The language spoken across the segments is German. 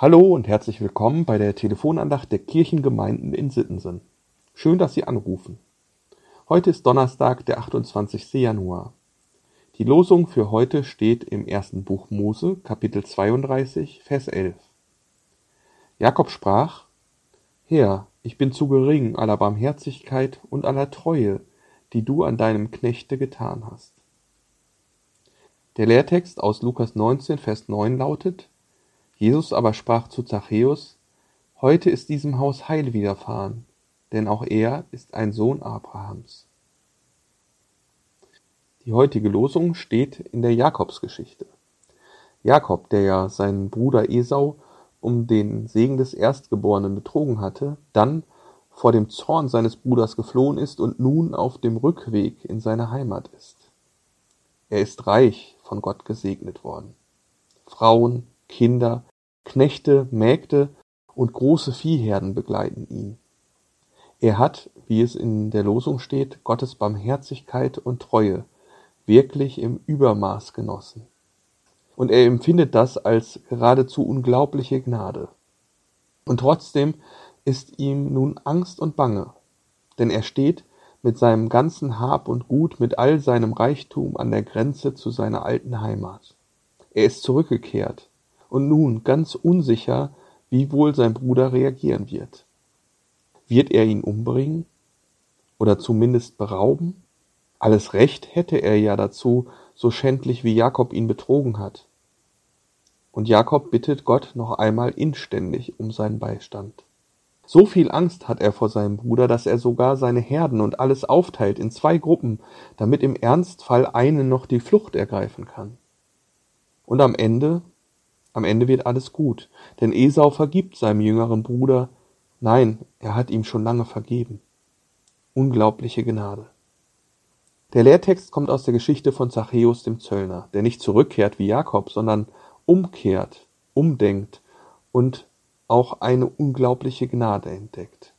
Hallo und herzlich willkommen bei der Telefonandacht der Kirchengemeinden in Sittensen. Schön, dass Sie anrufen. Heute ist Donnerstag, der 28. Januar. Die Losung für heute steht im ersten Buch Mose, Kapitel 32, Vers 11. Jakob sprach, Herr, ich bin zu gering aller Barmherzigkeit und aller Treue, die du an deinem Knechte getan hast. Der Lehrtext aus Lukas 19, Vers 9 lautet, Jesus aber sprach zu Zachäus, Heute ist diesem Haus Heil widerfahren, denn auch er ist ein Sohn Abrahams. Die heutige Losung steht in der Jakobsgeschichte. Jakob, der ja seinen Bruder Esau um den Segen des Erstgeborenen betrogen hatte, dann vor dem Zorn seines Bruders geflohen ist und nun auf dem Rückweg in seine Heimat ist. Er ist reich von Gott gesegnet worden. Frauen, Kinder, Knechte, Mägde und große Viehherden begleiten ihn. Er hat, wie es in der Losung steht, Gottes Barmherzigkeit und Treue wirklich im Übermaß genossen. Und er empfindet das als geradezu unglaubliche Gnade. Und trotzdem ist ihm nun Angst und Bange, denn er steht mit seinem ganzen Hab und Gut, mit all seinem Reichtum an der Grenze zu seiner alten Heimat. Er ist zurückgekehrt, und nun ganz unsicher, wie wohl sein Bruder reagieren wird. Wird er ihn umbringen? Oder zumindest berauben? Alles Recht hätte er ja dazu, so schändlich wie Jakob ihn betrogen hat. Und Jakob bittet Gott noch einmal inständig um seinen Beistand. So viel Angst hat er vor seinem Bruder, dass er sogar seine Herden und alles aufteilt in zwei Gruppen, damit im Ernstfall eine noch die Flucht ergreifen kann. Und am Ende am Ende wird alles gut, denn Esau vergibt seinem jüngeren Bruder, nein, er hat ihm schon lange vergeben. Unglaubliche Gnade. Der Lehrtext kommt aus der Geschichte von Zachäus dem Zöllner, der nicht zurückkehrt wie Jakob, sondern umkehrt, umdenkt und auch eine unglaubliche Gnade entdeckt.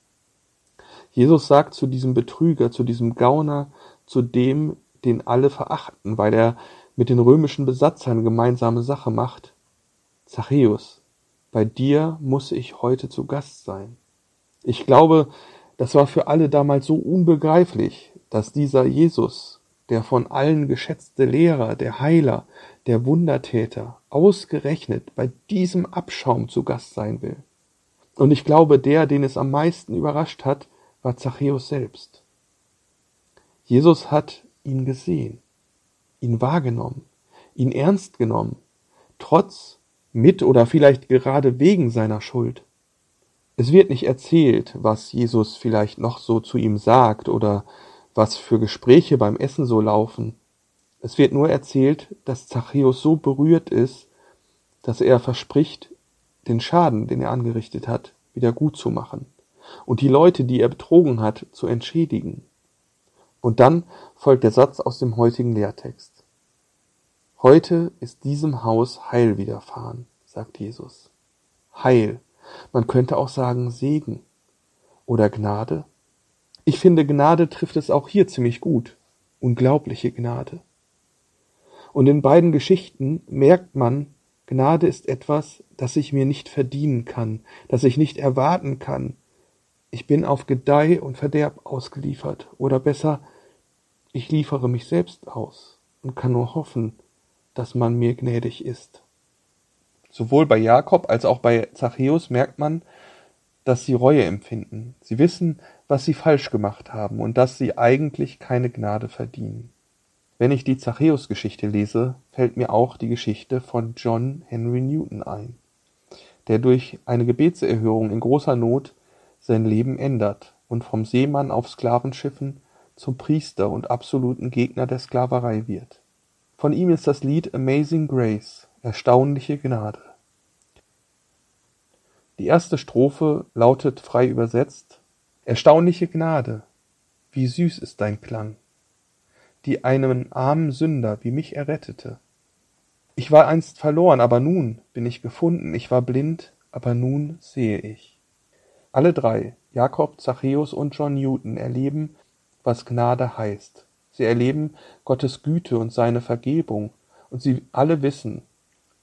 Jesus sagt zu diesem Betrüger, zu diesem Gauner, zu dem, den alle verachten, weil er mit den römischen Besatzern gemeinsame Sache macht, Zachäus, bei dir muss ich heute zu Gast sein. Ich glaube, das war für alle damals so unbegreiflich, dass dieser Jesus, der von allen geschätzte Lehrer, der Heiler, der Wundertäter, ausgerechnet bei diesem Abschaum zu Gast sein will. Und ich glaube, der, den es am meisten überrascht hat, war Zachäus selbst. Jesus hat ihn gesehen, ihn wahrgenommen, ihn ernst genommen, trotz mit oder vielleicht gerade wegen seiner Schuld. Es wird nicht erzählt, was Jesus vielleicht noch so zu ihm sagt oder was für Gespräche beim Essen so laufen. Es wird nur erzählt, dass Zachäus so berührt ist, dass er verspricht, den Schaden, den er angerichtet hat, wieder gut zu machen und die Leute, die er betrogen hat, zu entschädigen. Und dann folgt der Satz aus dem heutigen Lehrtext. Heute ist diesem Haus Heil widerfahren, sagt Jesus. Heil. Man könnte auch sagen Segen. Oder Gnade. Ich finde, Gnade trifft es auch hier ziemlich gut. Unglaubliche Gnade. Und in beiden Geschichten merkt man, Gnade ist etwas, das ich mir nicht verdienen kann, das ich nicht erwarten kann. Ich bin auf Gedeih und Verderb ausgeliefert, oder besser, ich liefere mich selbst aus und kann nur hoffen, dass man mir gnädig ist. Sowohl bei Jakob als auch bei Zachäus merkt man, dass sie Reue empfinden. Sie wissen, was sie falsch gemacht haben und dass sie eigentlich keine Gnade verdienen. Wenn ich die Zachäus-Geschichte lese, fällt mir auch die Geschichte von John Henry Newton ein, der durch eine Gebetserhörung in großer Not sein Leben ändert und vom Seemann auf Sklavenschiffen zum Priester und absoluten Gegner der Sklaverei wird. Von ihm ist das Lied Amazing Grace, erstaunliche Gnade. Die erste Strophe lautet frei übersetzt Erstaunliche Gnade, wie süß ist dein Klang, die einen armen Sünder wie mich errettete. Ich war einst verloren, aber nun bin ich gefunden, ich war blind, aber nun sehe ich. Alle drei, Jakob, Zachäus und John Newton, erleben, was Gnade heißt. Sie erleben Gottes Güte und seine Vergebung, und sie alle wissen,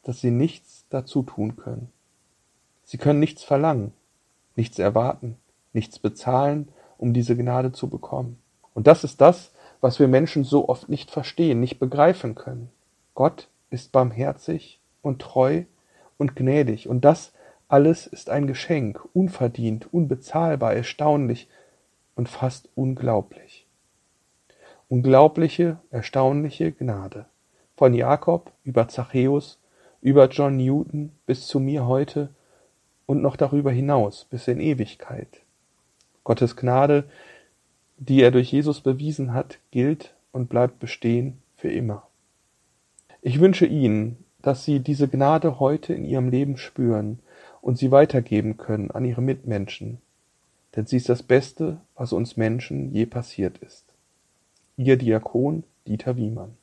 dass sie nichts dazu tun können. Sie können nichts verlangen, nichts erwarten, nichts bezahlen, um diese Gnade zu bekommen. Und das ist das, was wir Menschen so oft nicht verstehen, nicht begreifen können. Gott ist barmherzig und treu und gnädig, und das alles ist ein Geschenk, unverdient, unbezahlbar, erstaunlich und fast unglaublich. Unglaubliche, erstaunliche Gnade. Von Jakob über Zachäus, über John Newton bis zu mir heute und noch darüber hinaus bis in Ewigkeit. Gottes Gnade, die er durch Jesus bewiesen hat, gilt und bleibt bestehen für immer. Ich wünsche Ihnen, dass Sie diese Gnade heute in Ihrem Leben spüren und sie weitergeben können an Ihre Mitmenschen, denn sie ist das Beste, was uns Menschen je passiert ist. Ihr Diakon Dieter Wiemann